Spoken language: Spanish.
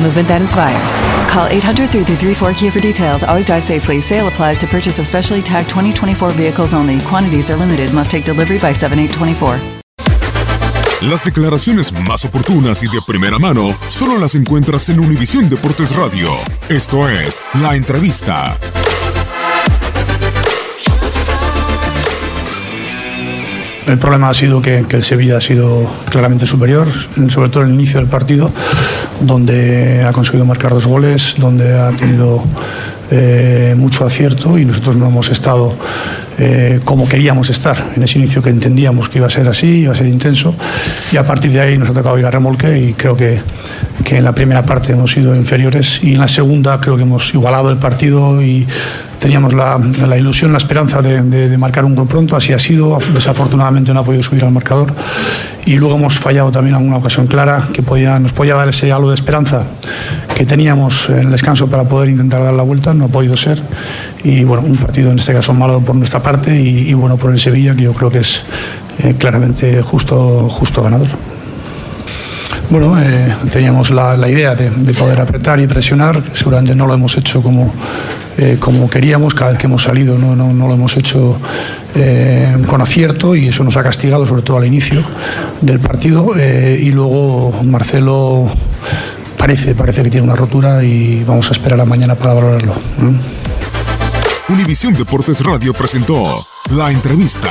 movement that inspires. Call 800 334 Kia for details. Always drive safely. Sale applies to purchase of specially tagged 2024 vehicles only. Quantities are limited. Must take delivery by 7824. Las declaraciones más oportunas y de primera mano solo las encuentras en Univisión Deportes Radio. Esto es La Entrevista. El problema ha sido que, que, el Sevilla ha sido claramente superior, sobre todo en el inicio del partido, donde ha conseguido marcar dos goles, donde ha tenido eh, mucho acierto y nosotros no hemos estado eh, como queríamos estar. En ese inicio que entendíamos que iba a ser así, iba a ser intenso y a partir de ahí nos ha tocado ir a remolque y creo que, que en la primera parte hemos sido inferiores y en la segunda creo que hemos igualado el partido y teníamos la, ilusión, la esperanza de, marcar un gol pronto, así ha sido, desafortunadamente no ha podido subir al marcador. Y luego hemos fallado también alguna ocasión clara que podía, nos podía dar ese halo de esperanza que teníamos en el descanso para poder intentar dar la vuelta, no ha podido ser. Y bueno, un partido en este caso malo por nuestra parte y, y bueno por el Sevilla que yo creo que es eh, claramente justo, justo ganador. Bueno, eh, teníamos la, la idea de, de, poder apretar y presionar, seguramente no lo hemos hecho como, eh, como queríamos, cada vez que hemos salido no, no, no lo hemos hecho eh, con acierto y eso nos ha castigado, sobre todo al inicio del partido. Y luego Marcelo parece, parece que tiene una rotura y vamos a esperar a mañana para valorarlo. Univisión Deportes Radio presentó la entrevista.